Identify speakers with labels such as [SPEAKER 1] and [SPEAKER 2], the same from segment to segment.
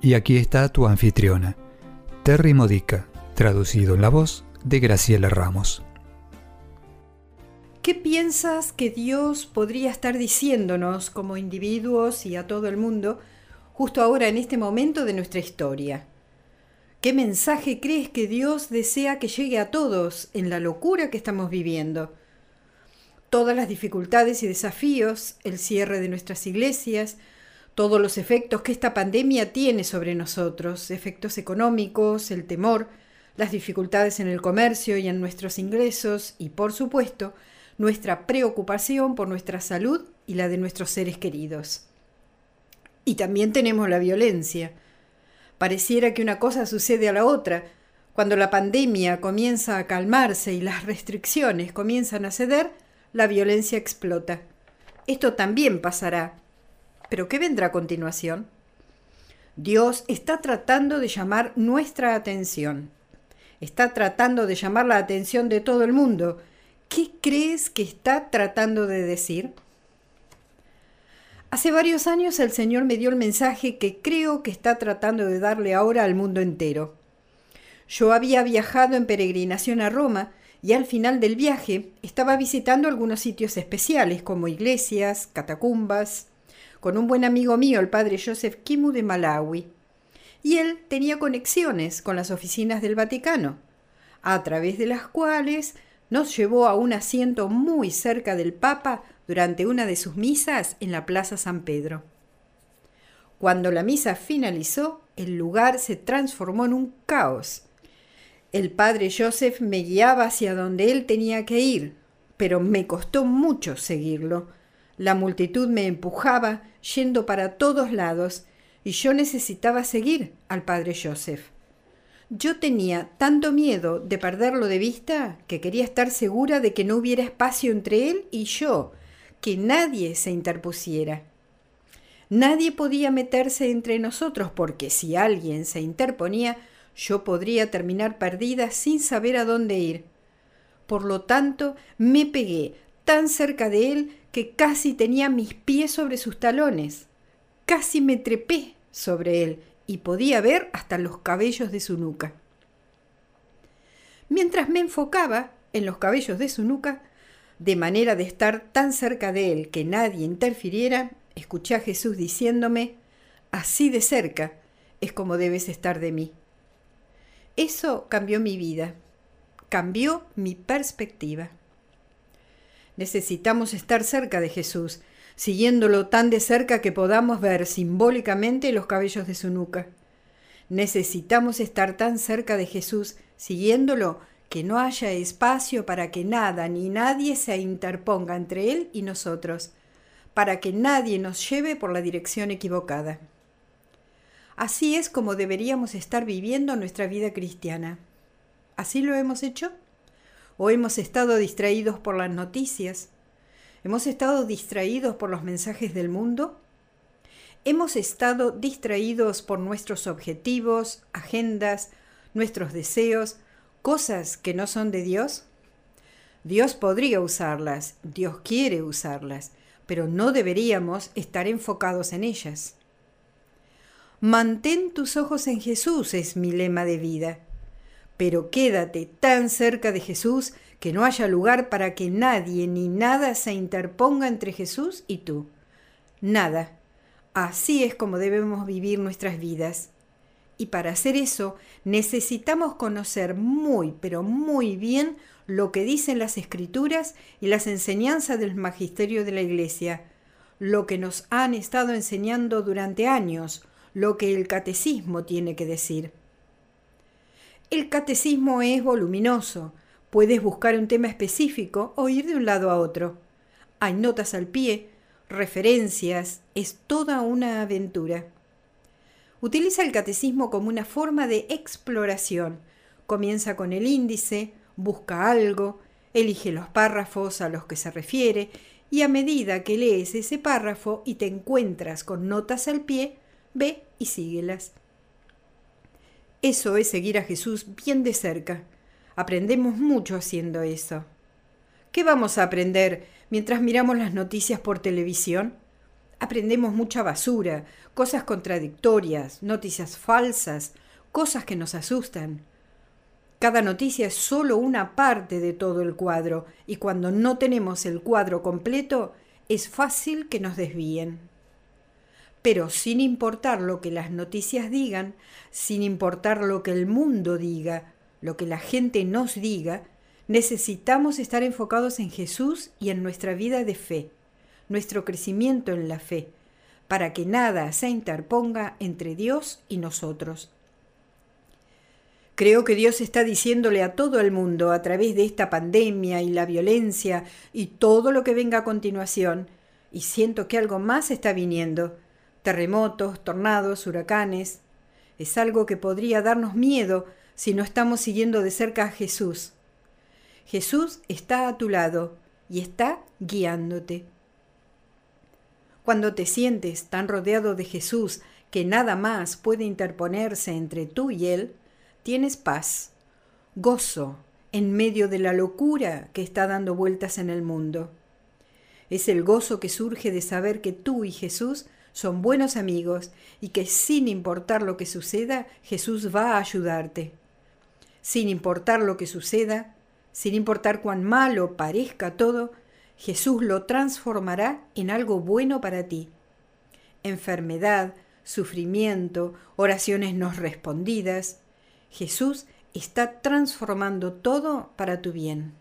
[SPEAKER 1] Y aquí está tu anfitriona, Terry Modica, traducido en la voz de Graciela Ramos.
[SPEAKER 2] ¿Qué piensas que Dios podría estar diciéndonos como individuos y a todo el mundo justo ahora en este momento de nuestra historia? ¿Qué mensaje crees que Dios desea que llegue a todos en la locura que estamos viviendo? Todas las dificultades y desafíos, el cierre de nuestras iglesias, todos los efectos que esta pandemia tiene sobre nosotros, efectos económicos, el temor, las dificultades en el comercio y en nuestros ingresos y, por supuesto, nuestra preocupación por nuestra salud y la de nuestros seres queridos. Y también tenemos la violencia. Pareciera que una cosa sucede a la otra. Cuando la pandemia comienza a calmarse y las restricciones comienzan a ceder, la violencia explota. Esto también pasará, pero ¿qué vendrá a continuación? Dios está tratando de llamar nuestra atención. Está tratando de llamar la atención de todo el mundo. ¿Qué crees que está tratando de decir? Hace varios años el Señor me dio el mensaje que creo que está tratando de darle ahora al mundo entero. Yo había viajado en peregrinación a Roma y al final del viaje estaba visitando algunos sitios especiales como iglesias, catacumbas, con un buen amigo mío, el padre Joseph Kimu de Malawi. Y él tenía conexiones con las oficinas del Vaticano, a través de las cuales nos llevó a un asiento muy cerca del Papa durante una de sus misas en la Plaza San Pedro. Cuando la misa finalizó, el lugar se transformó en un caos. El padre Joseph me guiaba hacia donde él tenía que ir, pero me costó mucho seguirlo, la multitud me empujaba, yendo para todos lados, y yo necesitaba seguir al padre Joseph. Yo tenía tanto miedo de perderlo de vista que quería estar segura de que no hubiera espacio entre él y yo, que nadie se interpusiera. Nadie podía meterse entre nosotros porque si alguien se interponía, yo podría terminar perdida sin saber a dónde ir. Por lo tanto, me pegué tan cerca de él que casi tenía mis pies sobre sus talones. Casi me trepé sobre él y podía ver hasta los cabellos de su nuca. Mientras me enfocaba en los cabellos de su nuca, de manera de estar tan cerca de él que nadie interfiriera, escuché a Jesús diciéndome, así de cerca es como debes estar de mí. Eso cambió mi vida, cambió mi perspectiva. Necesitamos estar cerca de Jesús, siguiéndolo tan de cerca que podamos ver simbólicamente los cabellos de su nuca. Necesitamos estar tan cerca de Jesús, siguiéndolo, que no haya espacio para que nada ni nadie se interponga entre Él y nosotros, para que nadie nos lleve por la dirección equivocada. Así es como deberíamos estar viviendo nuestra vida cristiana. ¿Así lo hemos hecho? O hemos estado distraídos por las noticias, hemos estado distraídos por los mensajes del mundo, hemos estado distraídos por nuestros objetivos, agendas, nuestros deseos, cosas que no son de Dios. Dios podría usarlas, Dios quiere usarlas, pero no deberíamos estar enfocados en ellas. Mantén tus ojos en Jesús es mi lema de vida pero quédate tan cerca de Jesús que no haya lugar para que nadie ni nada se interponga entre Jesús y tú. Nada. Así es como debemos vivir nuestras vidas. Y para hacer eso necesitamos conocer muy, pero muy bien lo que dicen las escrituras y las enseñanzas del magisterio de la Iglesia, lo que nos han estado enseñando durante años, lo que el catecismo tiene que decir. El catecismo es voluminoso. Puedes buscar un tema específico o ir de un lado a otro. Hay notas al pie, referencias, es toda una aventura. Utiliza el catecismo como una forma de exploración. Comienza con el índice, busca algo, elige los párrafos a los que se refiere y a medida que lees ese párrafo y te encuentras con notas al pie, ve y síguelas. Eso es seguir a Jesús bien de cerca. Aprendemos mucho haciendo eso. ¿Qué vamos a aprender mientras miramos las noticias por televisión? Aprendemos mucha basura, cosas contradictorias, noticias falsas, cosas que nos asustan. Cada noticia es solo una parte de todo el cuadro y cuando no tenemos el cuadro completo es fácil que nos desvíen. Pero sin importar lo que las noticias digan, sin importar lo que el mundo diga, lo que la gente nos diga, necesitamos estar enfocados en Jesús y en nuestra vida de fe, nuestro crecimiento en la fe, para que nada se interponga entre Dios y nosotros. Creo que Dios está diciéndole a todo el mundo a través de esta pandemia y la violencia y todo lo que venga a continuación, y siento que algo más está viniendo, terremotos, tornados, huracanes. Es algo que podría darnos miedo si no estamos siguiendo de cerca a Jesús. Jesús está a tu lado y está guiándote. Cuando te sientes tan rodeado de Jesús que nada más puede interponerse entre tú y Él, tienes paz, gozo en medio de la locura que está dando vueltas en el mundo. Es el gozo que surge de saber que tú y Jesús son buenos amigos y que sin importar lo que suceda, Jesús va a ayudarte. Sin importar lo que suceda, sin importar cuán malo parezca todo, Jesús lo transformará en algo bueno para ti. Enfermedad, sufrimiento, oraciones no respondidas, Jesús está transformando todo para tu bien.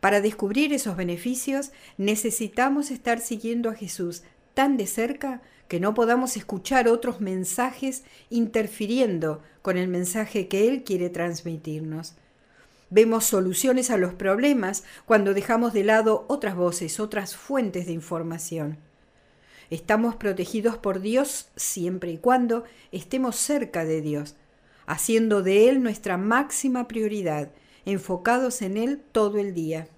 [SPEAKER 2] Para descubrir esos beneficios necesitamos estar siguiendo a Jesús tan de cerca que no podamos escuchar otros mensajes interfiriendo con el mensaje que Él quiere transmitirnos. Vemos soluciones a los problemas cuando dejamos de lado otras voces, otras fuentes de información. Estamos protegidos por Dios siempre y cuando estemos cerca de Dios, haciendo de Él nuestra máxima prioridad, enfocados en Él todo el día.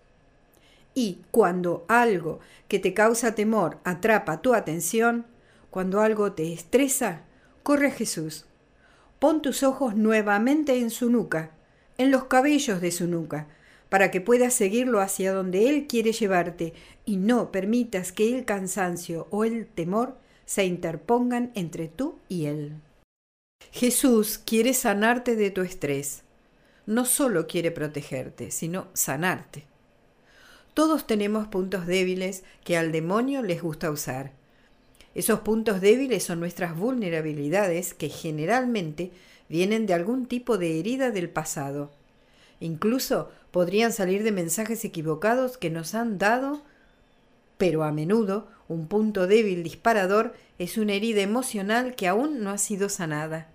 [SPEAKER 2] Y cuando algo que te causa temor atrapa tu atención, cuando algo te estresa, corre a Jesús. Pon tus ojos nuevamente en su nuca, en los cabellos de su nuca, para que puedas seguirlo hacia donde Él quiere llevarte y no permitas que el cansancio o el temor se interpongan entre tú y Él. Jesús quiere sanarte de tu estrés. No solo quiere protegerte, sino sanarte. Todos tenemos puntos débiles que al demonio les gusta usar. Esos puntos débiles son nuestras vulnerabilidades que generalmente vienen de algún tipo de herida del pasado. Incluso podrían salir de mensajes equivocados que nos han dado, pero a menudo un punto débil disparador es una herida emocional que aún no ha sido sanada.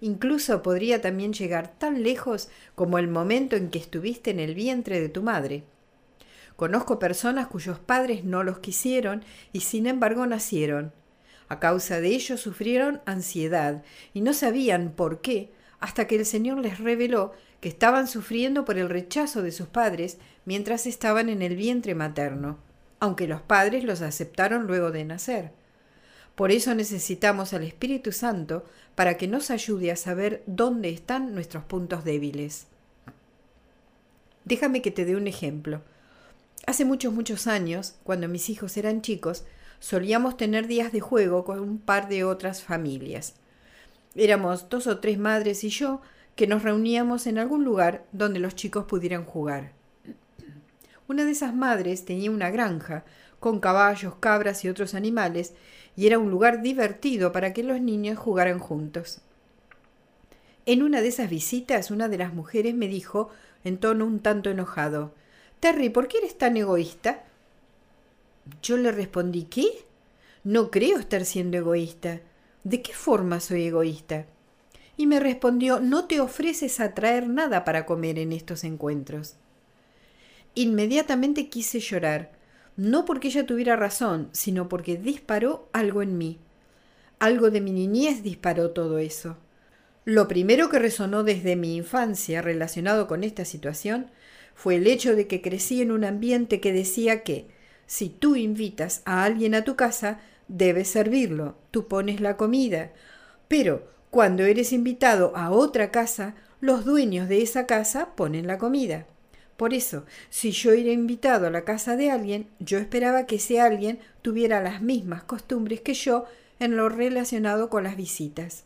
[SPEAKER 2] Incluso podría también llegar tan lejos como el momento en que estuviste en el vientre de tu madre. Conozco personas cuyos padres no los quisieron y sin embargo nacieron. A causa de ello sufrieron ansiedad y no sabían por qué hasta que el Señor les reveló que estaban sufriendo por el rechazo de sus padres mientras estaban en el vientre materno, aunque los padres los aceptaron luego de nacer. Por eso necesitamos al Espíritu Santo para que nos ayude a saber dónde están nuestros puntos débiles. Déjame que te dé un ejemplo. Hace muchos, muchos años, cuando mis hijos eran chicos, solíamos tener días de juego con un par de otras familias. Éramos dos o tres madres y yo que nos reuníamos en algún lugar donde los chicos pudieran jugar. Una de esas madres tenía una granja con caballos, cabras y otros animales, y era un lugar divertido para que los niños jugaran juntos. En una de esas visitas, una de las mujeres me dijo, en tono un tanto enojado, Terry, ¿por qué eres tan egoísta? Yo le respondí, ¿qué? No creo estar siendo egoísta. ¿De qué forma soy egoísta? Y me respondió, no te ofreces a traer nada para comer en estos encuentros. Inmediatamente quise llorar, no porque ella tuviera razón, sino porque disparó algo en mí. Algo de mi niñez disparó todo eso. Lo primero que resonó desde mi infancia relacionado con esta situación fue el hecho de que crecí en un ambiente que decía que si tú invitas a alguien a tu casa, debes servirlo, tú pones la comida. Pero cuando eres invitado a otra casa, los dueños de esa casa ponen la comida. Por eso, si yo era invitado a la casa de alguien, yo esperaba que ese alguien tuviera las mismas costumbres que yo en lo relacionado con las visitas.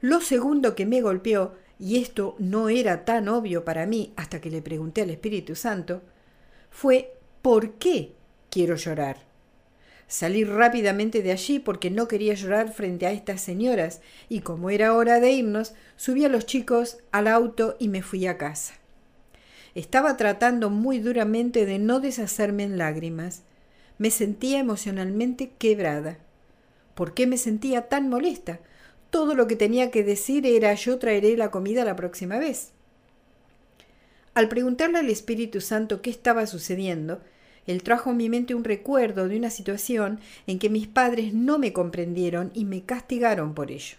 [SPEAKER 2] Lo segundo que me golpeó, y esto no era tan obvio para mí hasta que le pregunté al Espíritu Santo, fue ¿por qué quiero llorar? Salí rápidamente de allí porque no quería llorar frente a estas señoras, y como era hora de irnos, subí a los chicos al auto y me fui a casa. Estaba tratando muy duramente de no deshacerme en lágrimas. Me sentía emocionalmente quebrada. ¿Por qué me sentía tan molesta? Todo lo que tenía que decir era yo traeré la comida la próxima vez. Al preguntarle al Espíritu Santo qué estaba sucediendo, él trajo a mi mente un recuerdo de una situación en que mis padres no me comprendieron y me castigaron por ello.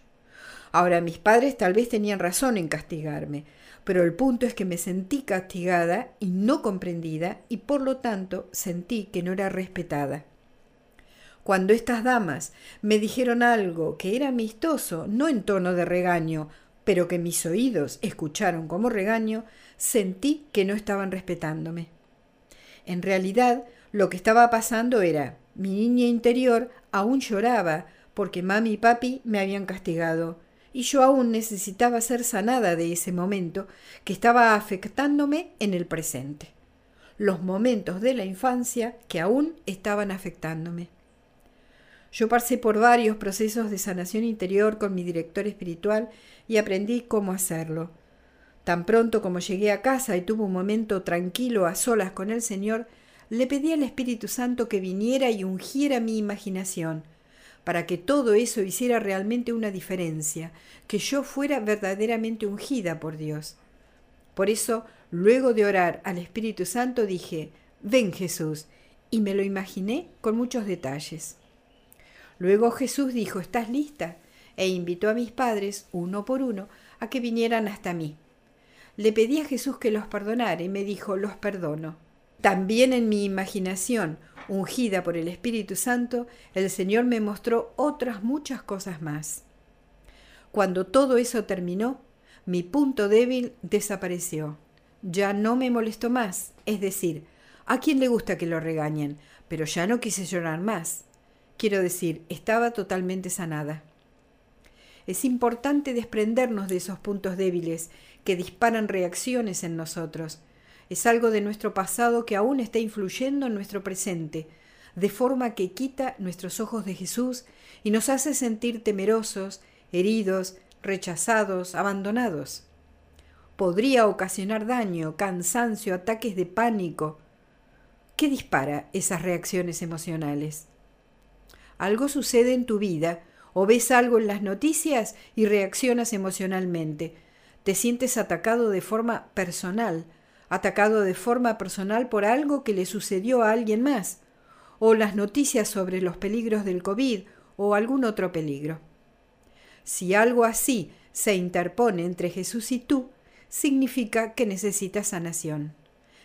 [SPEAKER 2] Ahora mis padres tal vez tenían razón en castigarme, pero el punto es que me sentí castigada y no comprendida y por lo tanto sentí que no era respetada. Cuando estas damas me dijeron algo que era amistoso, no en tono de regaño, pero que mis oídos escucharon como regaño, sentí que no estaban respetándome. En realidad, lo que estaba pasando era, mi niña interior aún lloraba porque mami y papi me habían castigado, y yo aún necesitaba ser sanada de ese momento que estaba afectándome en el presente, los momentos de la infancia que aún estaban afectándome. Yo pasé por varios procesos de sanación interior con mi director espiritual y aprendí cómo hacerlo. Tan pronto como llegué a casa y tuve un momento tranquilo a solas con el Señor, le pedí al Espíritu Santo que viniera y ungiera mi imaginación, para que todo eso hiciera realmente una diferencia, que yo fuera verdaderamente ungida por Dios. Por eso, luego de orar al Espíritu Santo, dije, ven Jesús, y me lo imaginé con muchos detalles. Luego Jesús dijo, ¿estás lista? e invitó a mis padres, uno por uno, a que vinieran hasta mí. Le pedí a Jesús que los perdonara y me dijo, los perdono. También en mi imaginación, ungida por el Espíritu Santo, el Señor me mostró otras muchas cosas más. Cuando todo eso terminó, mi punto débil desapareció. Ya no me molestó más, es decir, a quien le gusta que lo regañen, pero ya no quise llorar más. Quiero decir, estaba totalmente sanada. Es importante desprendernos de esos puntos débiles que disparan reacciones en nosotros. Es algo de nuestro pasado que aún está influyendo en nuestro presente, de forma que quita nuestros ojos de Jesús y nos hace sentir temerosos, heridos, rechazados, abandonados. Podría ocasionar daño, cansancio, ataques de pánico. ¿Qué dispara esas reacciones emocionales? Algo sucede en tu vida o ves algo en las noticias y reaccionas emocionalmente. Te sientes atacado de forma personal, atacado de forma personal por algo que le sucedió a alguien más, o las noticias sobre los peligros del COVID o algún otro peligro. Si algo así se interpone entre Jesús y tú, significa que necesitas sanación.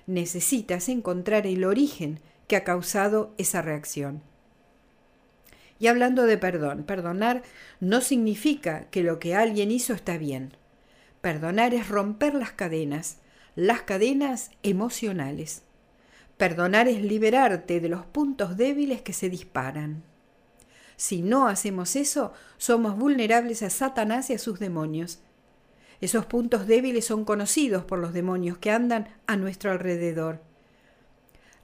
[SPEAKER 2] Necesitas encontrar el origen que ha causado esa reacción. Y hablando de perdón, perdonar no significa que lo que alguien hizo está bien. Perdonar es romper las cadenas, las cadenas emocionales. Perdonar es liberarte de los puntos débiles que se disparan. Si no hacemos eso, somos vulnerables a Satanás y a sus demonios. Esos puntos débiles son conocidos por los demonios que andan a nuestro alrededor.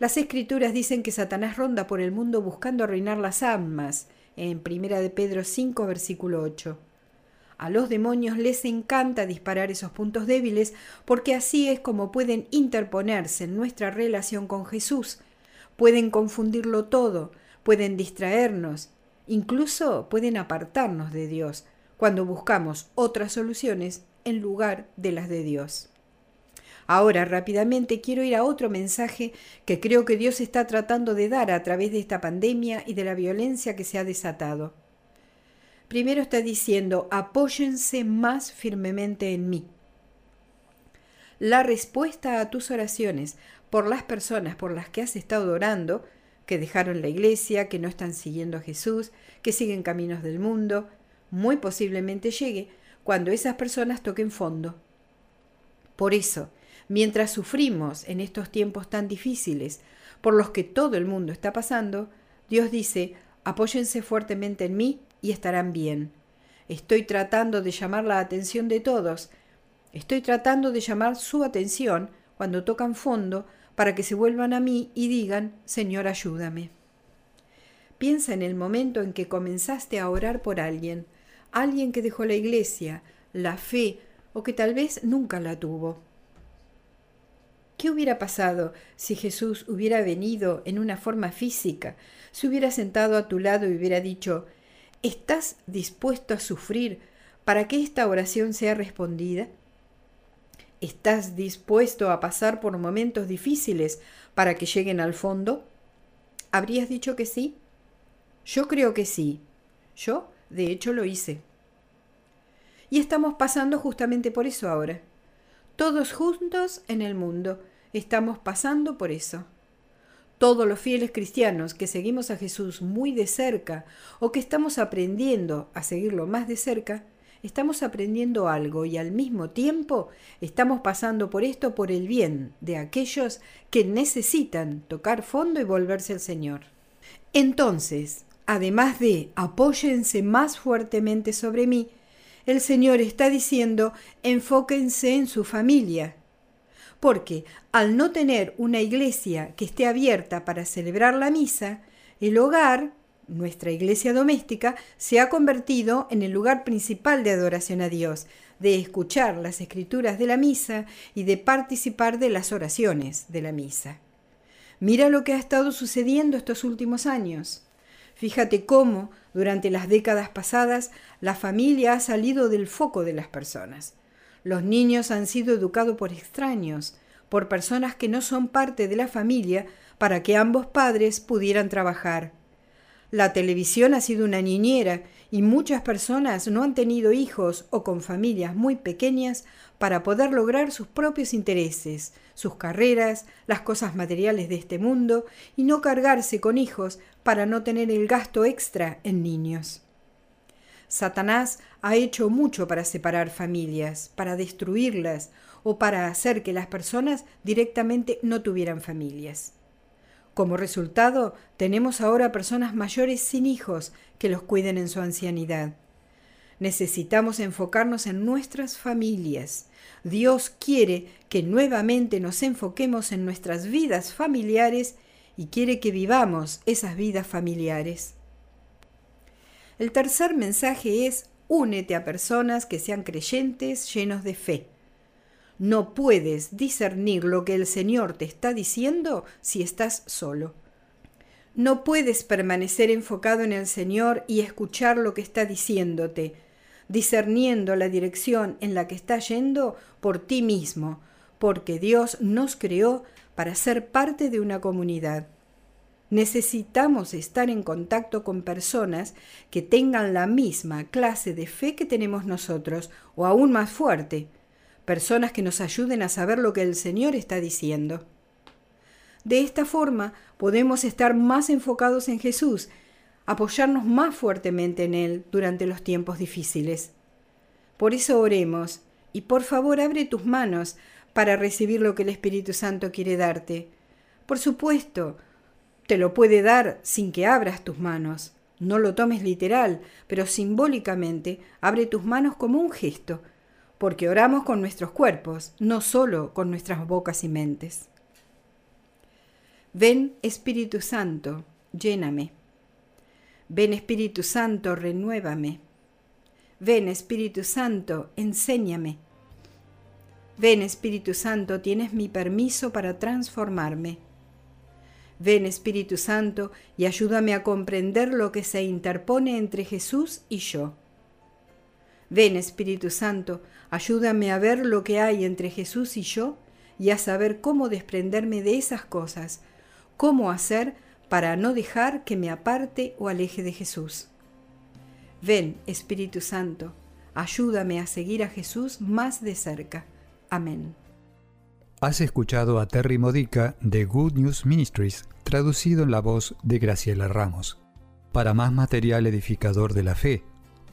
[SPEAKER 2] Las escrituras dicen que Satanás ronda por el mundo buscando arruinar las almas, en 1 de Pedro 5, versículo 8. A los demonios les encanta disparar esos puntos débiles porque así es como pueden interponerse en nuestra relación con Jesús, pueden confundirlo todo, pueden distraernos, incluso pueden apartarnos de Dios cuando buscamos otras soluciones en lugar de las de Dios. Ahora rápidamente quiero ir a otro mensaje que creo que Dios está tratando de dar a través de esta pandemia y de la violencia que se ha desatado. Primero está diciendo, apóyense más firmemente en mí. La respuesta a tus oraciones por las personas por las que has estado orando, que dejaron la iglesia, que no están siguiendo a Jesús, que siguen caminos del mundo, muy posiblemente llegue cuando esas personas toquen fondo. Por eso, mientras sufrimos en estos tiempos tan difíciles, por los que todo el mundo está pasando, Dios dice, apóyense fuertemente en mí y estarán bien. Estoy tratando de llamar la atención de todos, estoy tratando de llamar su atención cuando tocan fondo para que se vuelvan a mí y digan, Señor, ayúdame. Piensa en el momento en que comenzaste a orar por alguien, alguien que dejó la iglesia, la fe, o que tal vez nunca la tuvo. ¿Qué hubiera pasado si Jesús hubiera venido en una forma física, se hubiera sentado a tu lado y hubiera dicho, ¿estás dispuesto a sufrir para que esta oración sea respondida? ¿Estás dispuesto a pasar por momentos difíciles para que lleguen al fondo? ¿Habrías dicho que sí? Yo creo que sí. Yo, de hecho, lo hice. Y estamos pasando justamente por eso ahora. Todos juntos en el mundo estamos pasando por eso. Todos los fieles cristianos que seguimos a Jesús muy de cerca o que estamos aprendiendo a seguirlo más de cerca, estamos aprendiendo algo y al mismo tiempo estamos pasando por esto por el bien de aquellos que necesitan tocar fondo y volverse al Señor. Entonces, además de apóyense más fuertemente sobre mí, el Señor está diciendo enfóquense en su familia. Porque al no tener una iglesia que esté abierta para celebrar la misa, el hogar, nuestra iglesia doméstica, se ha convertido en el lugar principal de adoración a Dios, de escuchar las escrituras de la misa y de participar de las oraciones de la misa. Mira lo que ha estado sucediendo estos últimos años. Fíjate cómo, durante las décadas pasadas, la familia ha salido del foco de las personas. Los niños han sido educados por extraños, por personas que no son parte de la familia, para que ambos padres pudieran trabajar. La televisión ha sido una niñera y muchas personas no han tenido hijos o con familias muy pequeñas para poder lograr sus propios intereses, sus carreras, las cosas materiales de este mundo y no cargarse con hijos para no tener el gasto extra en niños. Satanás ha hecho mucho para separar familias, para destruirlas o para hacer que las personas directamente no tuvieran familias. Como resultado, tenemos ahora personas mayores sin hijos que los cuiden en su ancianidad. Necesitamos enfocarnos en nuestras familias. Dios quiere que nuevamente nos enfoquemos en nuestras vidas familiares y quiere que vivamos esas vidas familiares. El tercer mensaje es únete a personas que sean creyentes llenos de fe. No puedes discernir lo que el Señor te está diciendo si estás solo. No puedes permanecer enfocado en el Señor y escuchar lo que está diciéndote, discerniendo la dirección en la que está yendo por ti mismo, porque Dios nos creó para ser parte de una comunidad. Necesitamos estar en contacto con personas que tengan la misma clase de fe que tenemos nosotros, o aún más fuerte, personas que nos ayuden a saber lo que el Señor está diciendo. De esta forma podemos estar más enfocados en Jesús, apoyarnos más fuertemente en Él durante los tiempos difíciles. Por eso oremos, y por favor abre tus manos para recibir lo que el Espíritu Santo quiere darte. Por supuesto, te lo puede dar sin que abras tus manos. No lo tomes literal, pero simbólicamente abre tus manos como un gesto porque oramos con nuestros cuerpos, no solo con nuestras bocas y mentes. Ven Espíritu Santo, lléname. Ven Espíritu Santo, renuévame. Ven Espíritu Santo, enséñame. Ven Espíritu Santo, tienes mi permiso para transformarme. Ven Espíritu Santo y ayúdame a comprender lo que se interpone entre Jesús y yo. Ven Espíritu Santo, ayúdame a ver lo que hay entre Jesús y yo y a saber cómo desprenderme de esas cosas, cómo hacer para no dejar que me aparte o aleje de Jesús. Ven, Espíritu Santo, ayúdame a seguir a Jesús más de cerca. Amén.
[SPEAKER 1] Has escuchado a Terry Modica de Good News Ministries, traducido en la voz de Graciela Ramos. Para más material edificador de la fe,